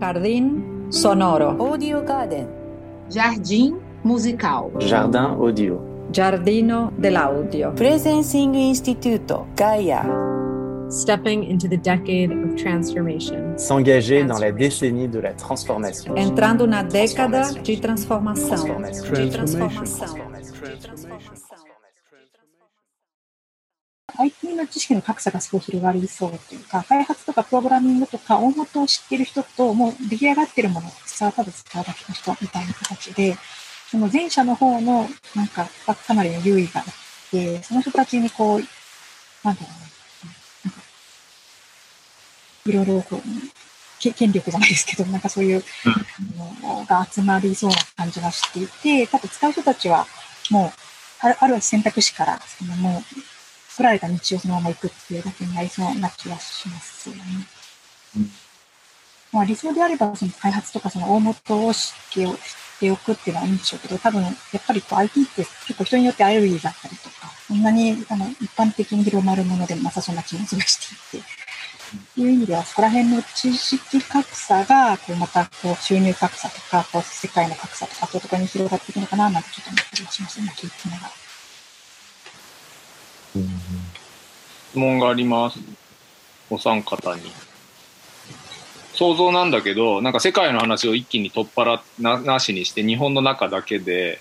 Jardín sonoro. Audio Garden. Jardim musical. Jardin audio. Giardino dell'audio. Presencing Instituto. Gaia. Stepping into the decade of transformation. S'engager dans la décennie de la transformation. Entrando na década de transformação. Transformation. De transformação. IT の知識の格差がすごい広がりそうというか、開発とかプログラミングとか大元を知ってる人と、もう出来上がってるものをスタートアップ使うだけの人みたいな形で、その前者の方のなんかかなりの優位があって、その人たちにこう、なんだろう、なんかいろいろこう、権力じゃないですけど、なんかそういうのが集まりそうな感じがしていて、多分使う人たちはもう、あるある選択肢から、そのもう、作られた道をそのまま行くっていうだけになりそうな気がしますよね。うんまあ理想であれば、その開発とかその大元を知ってお知っておくっていうのはいいんでしょうけど、多分やっぱりこう IT って結構人によってアレルギーがあったりとか、そんなにあの一般的に広まるものでもなさそうな気もするしていて、いう意味では、そこら辺の知識格差が、こうまたこう収入格差とか、こう世界の格差とか、そういうところに広がっていくのかななんてちょっと思ったりしますね、聞いてながら。質問があります。お三方に。想像なんだけど、なんか世界の話を一気に取っ払ななしにして、日本の中だけで、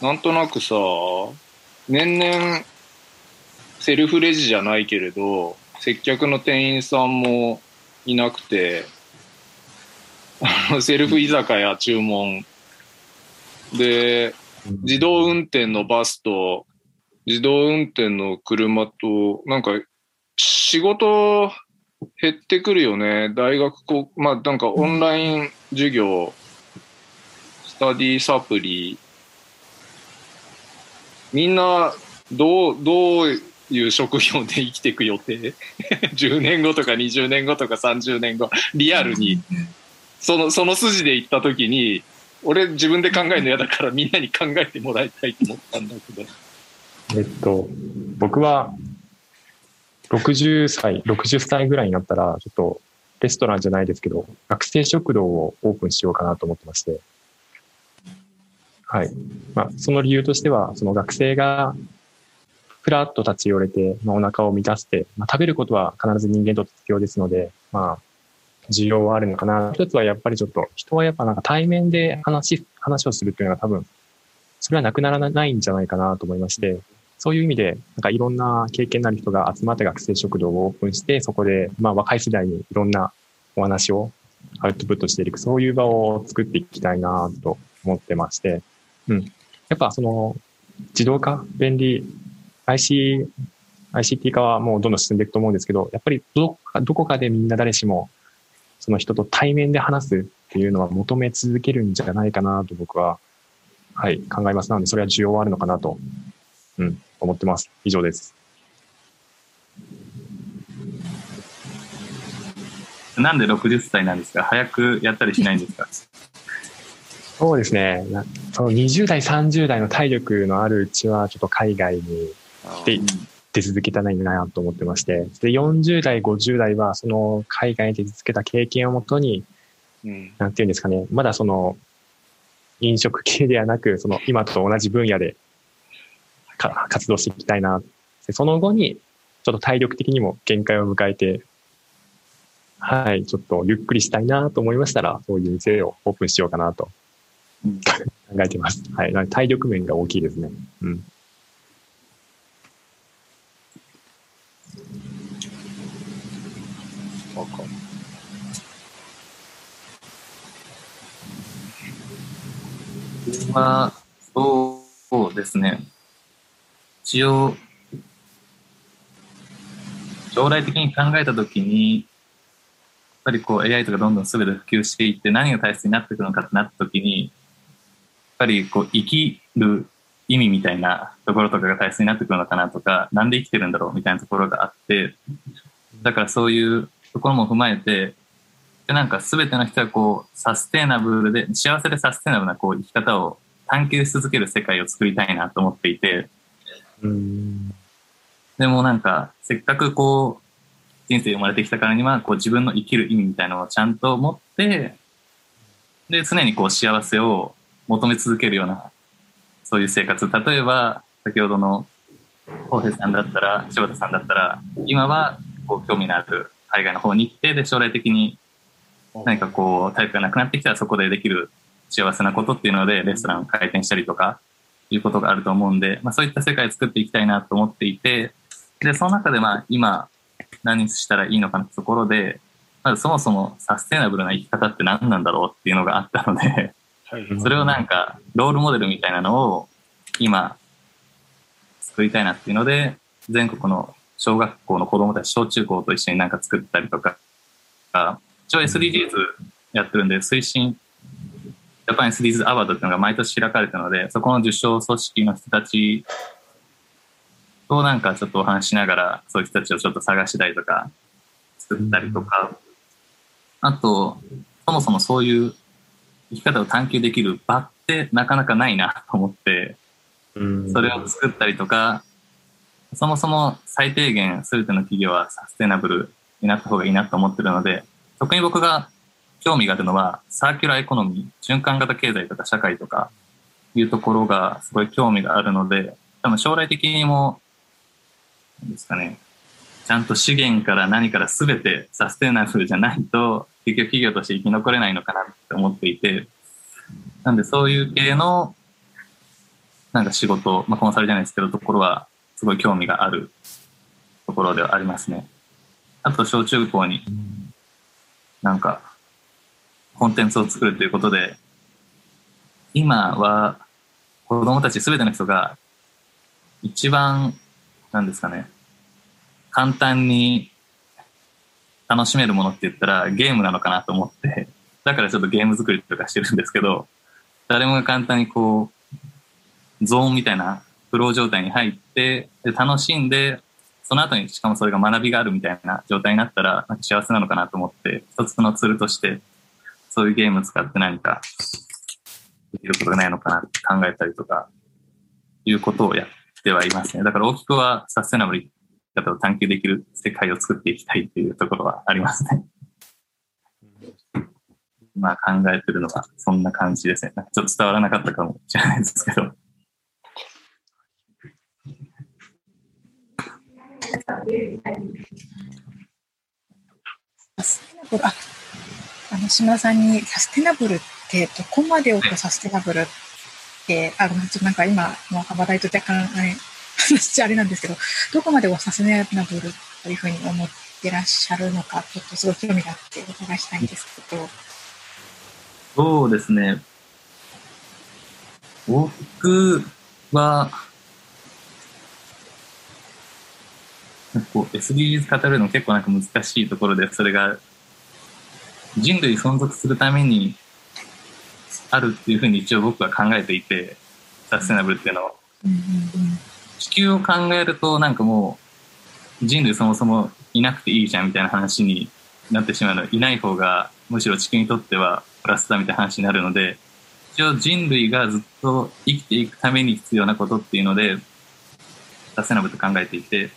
なんとなくさ、年々、セルフレジじゃないけれど、接客の店員さんもいなくて、セルフ居酒屋注文。で、自動運転のバスと、自動運転の車と、なんか、仕事減ってくるよね。大学こ、まあなんかオンライン授業、スタディサプリ。みんな、どう、どういう職業で生きていく予定 ?10 年後とか20年後とか30年後、リアルに。その、その筋で行った時に、俺自分で考えるの嫌だからみんなに考えてもらいたいと思ったんだけど。えっと、僕は60歳、60歳ぐらいになったら、ちょっとレストランじゃないですけど、学生食堂をオープンしようかなと思ってまして。はい。まあ、その理由としては、その学生がふらっと立ち寄れて、まあ、お腹を満たして、まあ、食べることは必ず人間と必要ですので、まあ、需要はあるのかな。一つはやっぱりちょっと、人はやっぱなんか対面で話、話をするっていうのは多分、それはなくならないんじゃないかなと思いまして、そういう意味で、なんかいろんな経験のある人が集まって学生食堂をオープンして、そこで、まあ若い世代にいろんなお話をアウトプットしていく、そういう場を作っていきたいなと思ってまして、うん。やっぱその、自動化、便利、IC、ICT 化はもうどんどん進んでいくと思うんですけど、やっぱりどこかどこかでみんな誰しも、その人と対面で話すっていうのは求め続けるんじゃないかなと僕は、はい、考えます。なので、それは需要はあるのかなと、うん、思ってます。以上です。なんで60歳なんですか？早くやったりしないんですか？そうですね。なその20代、30代の体力のあるうちは、ちょっと海外にで出続けたらいいなと思ってまして、で、40代、50代は、その海外に出続けた経験をもとに、うん。なんていうんですかね、まだその、飲食系ではなく、その今と同じ分野でか活動していきたいな。でその後に、ちょっと体力的にも限界を迎えて、はい、ちょっとゆっくりしたいなと思いましたら、そういう店をオープンしようかなとうん考えてます。はい、な体力面が大きいですね。うん。わかる。自分は、そうですね。一応、将来的に考えたときに、やっぱりこう AI とかどんどん全て普及していって何が大切になってくるのかってなったときに、やっぱりこう生きる意味みたいなところとかが大切になってくるのかなとか、なんで生きてるんだろうみたいなところがあって、だからそういうところも踏まえて、でなんか全ての人がこうサステナブルで、幸せでサステナブルなこう生き方を探求し続ける世界を作りたいなと思っていて、でもなんか、せっかくこう、人生生まれてきたからには、こう自分の生きる意味みたいなのをちゃんと持って、で、常にこう幸せを求め続けるような、そういう生活。例えば、先ほどの、大平さんだったら、柴田さんだったら、今は、こう、興味のある海外の方に行って、で、将来的に何かこう、タイプがなくなってきたらそこでできる幸せなことっていうので、レストランを開店したりとか、いうことがあると思うんで、まあそういった世界を作っていきたいなと思っていて、で、その中でまあ今、何したらいいのかなってところで、まずそもそもサステナブルな生き方って何なんだろうっていうのがあったので、それをなんか、ロールモデルみたいなのを今、作りたいなっていうので、全国の小学校の子供たち、小中高と一緒になんか作ったりとか、一応 SDGs やってるんで、推進、ジャパン SDGs アワードっていうのが毎年開かれてるので、そこの受賞組織の人たちとなんかちょっとお話ししながら、そういう人たちをちょっと探したりとか、作ったりとか、あと、そもそもそういう生き方を探求できる場ってなかなかないなと思って、それを作ったりとか、そもそも最低限全ての企業はサステナブルになった方がいいなと思ってるので、特に僕が興味があるのはサーキュラーエコノミー、循環型経済とか社会とかいうところがすごい興味があるので、多分将来的にも、なんですかね、ちゃんと資源から何から全てサステナブルじゃないと、結局企業として生き残れないのかなって思っていて、なんでそういう系のなんか仕事、まあ、コンサルじゃないですけど、ところはすごい興味があるところではありますね。あと、小中高になんかコンテンツを作るということで、今は子供たちすべての人が一番、なんですかね、簡単に楽しめるものって言ったらゲームなのかなと思って、だからちょっとゲーム作りとかしてるんですけど、誰もが簡単にこう、ゾーンみたいなフロー状態に入って、で楽しんで、その後にしかもそれが学びがあるみたいな状態になったら、幸せなのかなと思って、一つのツールとして、そういうゲームを使って何かできることがないのかなって考えたりとか、いうことをやってはいますね。だから大きくはサステナブル生き方を探求できる世界を作っていきたいっていうところはありますね。まあ考えてるのはそんな感じですね。なんかちょっと伝わらなかったかもしれないですけど。あ、あの、島さんにサステナブルってどこまでをサステナブルって、あの、ちょっとなんか今、もう話題と若干、あれ、話あれなんですけど、どこまでをサステナブルというふうに思ってらっしゃるのか、ちょっとすごい興味があってお伺いしたいんですけど。そうですね。僕は、こう SDGs 語るの結構なんか難しいところで、それが人類存続するためにあるっていうふうに一応僕は考えていて、サステナブルっていうのを。地球を考えるとなんかもう人類そもそもいなくていいじゃんみたいな話になってしまうの。いない方がむしろ地球にとってはプラスだみたいな話になるので一応人類がずっと生きていくために必要なことっていうのでサステナブルと考えていて、ね、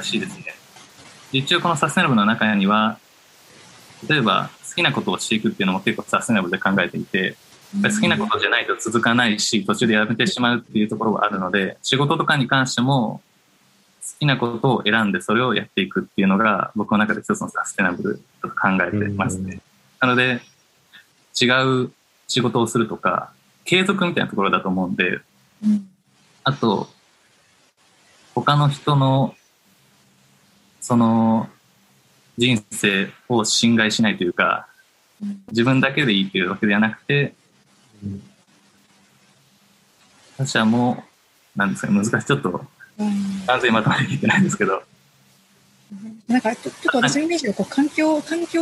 らしいですね。で一応このサステナブルの中には例えば好きなことをしていくっていうのも結構サステナブルで考えていて好きなことじゃないと続かないし途中でやめてしまうっていうところがあるので仕事とかに関しても好きなことを選んでそれをやっていくっていうのが僕の中で一つのサステナブルと考えてますね。なので違う仕事をするとか継続みたいなところだと思うんで、あと他の人のその人生を侵害しないというか自分だけでいいというわけではなくて他者もなんですか難しいちょっと完全にまとまりきってないんですけど。なんかちょっと私のイメージがこう環境、環境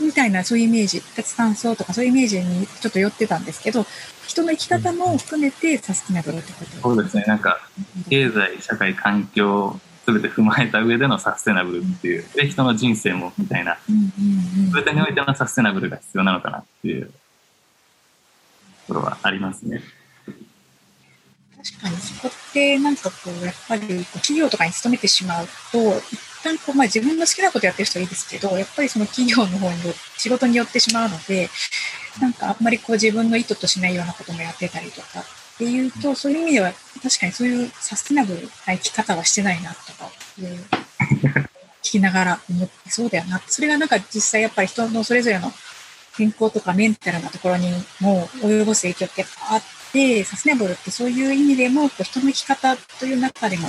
みたいなそういうイメージ、脱炭素とかそういうイメージにちょっと寄ってたんですけど、人の生き方も含めてサステナブルってことそうですね。なんか、経済、社会、環境、すべて踏まえた上でのサステナブルっていう、で、人の人生もみたいな、すべてにおいてのサステナブルが必要なのかなっていうところはありますね。確かにそこってなんかこう、やっぱり企業とかに勤めてしまうと、一旦こう、まあ自分の好きなことやってる人はいいですけど、やっぱりその企業の方によ仕事によってしまうので、なんかあんまりこう自分の意図としないようなこともやってたりとかっていうと、そういう意味では確かにそういうサステナブルな生き方はしてないなとか、聞きながら思って、そうだよな。それがなんか実際やっぱり人のそれぞれの健康とかメンタルなところにも及ぼす影響ってやっぱあって、サステナブルってそういう意味でも、こう人の生き方という中でも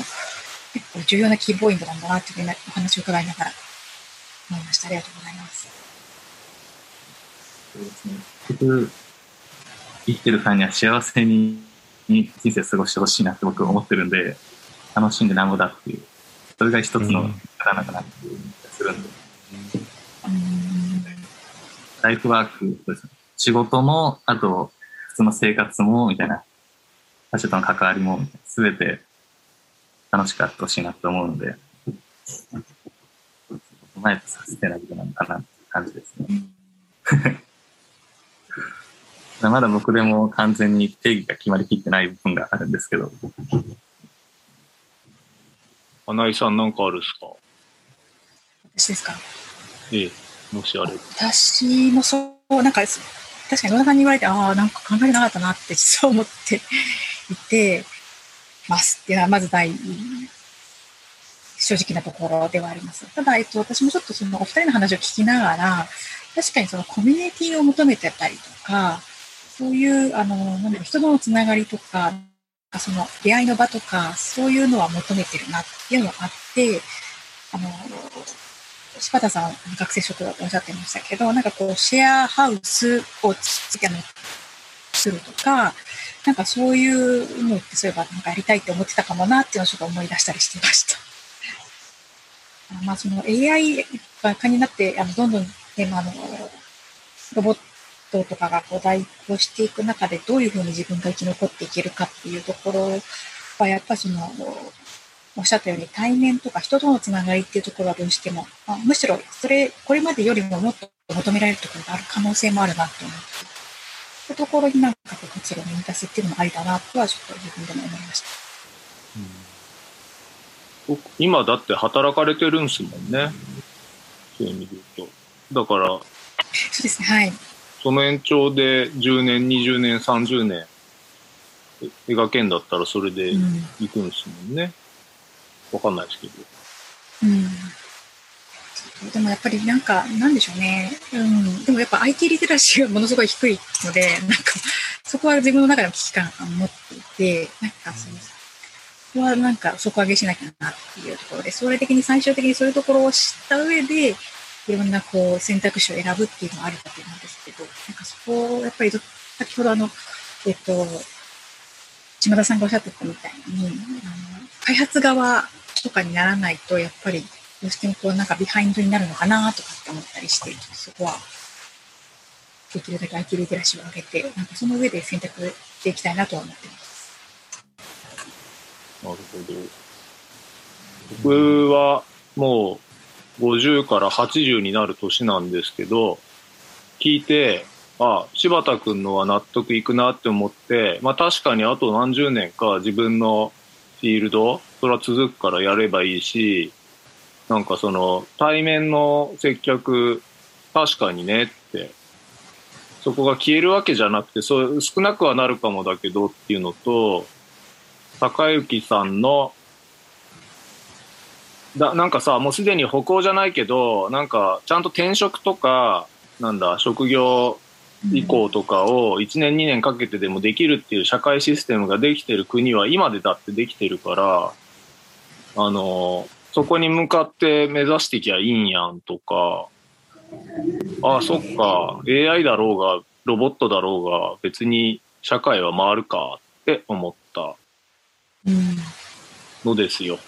結構重要なキーポイントなんだなっていうお話を伺いながら思いました。ありがとうございます。そうですね。結局、生きてる間には幸せにに人生過ごしてほしいなって僕は思ってるんで、楽しんでなんぼだっていう、それが一つの方なのかなっていう気がするんで、うんライフワークそうですね、仕事も、あと、普通の生活も、みたいな、他者との関わりも、すべて楽しくあってほしいなと思うので、踏まえてサステナブルなのかなって感じですね。まだ僕でも完全に定義が決まりきってない部分があるんですけど、花井さんなんかあるっすか？私ですか？ええ、もしあれば。私もそう、なんか、確かに野田さんに言われて、ああ、なんか考えてなかったなって実は思っていてますっていうのは、まず第一正直なところではあります。ただ、えっと、私もちょっとそのお二人の話を聞きながら、確かにそのコミュニティを求めてたりとか、そういう、あの、なんだろう、人とのつながりとか、その出会いの場とか、そういうのは求めてるなっていうのがあって、あの、柴田さん、学生職だとおっしゃってましたけど、なんかこう、シェアハウスをつあのするとか、なんかそういうのって、そういえばなんかやりたいって思ってたかもなっていうのをちょっと思い出したりしてました。あまあ、その AI が可になって、あのどんどん、ねまあ、あのロボットとかがこう代行していく中で、どういうふうに自分が生き残っていけるかっていうところは、やっぱりその、おっしゃったように対面とか人とのつながりっていうところはどうしても、まあ、むしろそれ、これまでよりももっと求められるところがある可能性もあるなと思って、そういうところになんかこう活路を見出すっていうのもありだなとはちょっと自分でも思いました。僕今だって働かれてるんすもんね。そういう意味で言うと。だから、そうですね、はい。その延長で10年、20年、30年え描けんだったらそれでうん。行くんですもんね。わかんないですけど。うん。でもやっぱりなんか、なんでしょうね。うん。でもやっぱ IT リテラシーがものすごい低いので、なんか、そこは自分の中でも危機感を持っていて、なんかその、そこはなんか底上げしなきゃなっていうところで、将来的に最終的にそういうところを知った上で、いろんなこう選択肢を選ぶっていうのはあるかと思うんですこをやっぱり先ほどあの、えっと、島田さんがおっしゃってたみたいに、あの開発側とかにならないと、やっぱりどうしてもこうなんかビハインドになるのかなとかって思ったりして、そこはできるだけ IT リテラシーを上げて、なんかその上で選択していきたいなとは思ってます。なるほど。僕はもう50から80になる年なんですけど、聞いて、あ、柴田くんのは納得いくなって思って、まあ確かにあと何十年か自分のフィールド、それは続くからやればいいし、なんかその対面の接客、確かにねって、そこが消えるわけじゃなくて、そう少なくはなるかもだけどっていうのと、高之さんのだなんかさもうすでに歩行じゃないけどなんかちゃんと転職とかなんだ職業移行とかを1年2年かけてでもできるっていう社会システムができてる国は今でだってできてるからあのそこに向かって目指してきゃいいんやんとかああそっか AI だろうがロボットだろうが別に社会は回るかって思った。のですよ。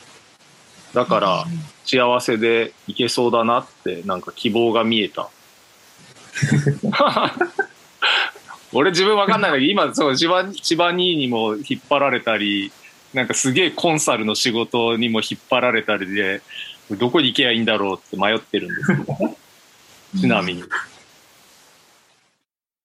だから、幸せでいけそうだなって、なんか希望が見えた。俺自分わかんないんだけど、今、そう、千葉、千葉兄にも引っ張られたり、なんかすげえコンサルの仕事にも引っ張られたりで、どこに行けばいいんだろうって迷ってるんですけど、ちなみに。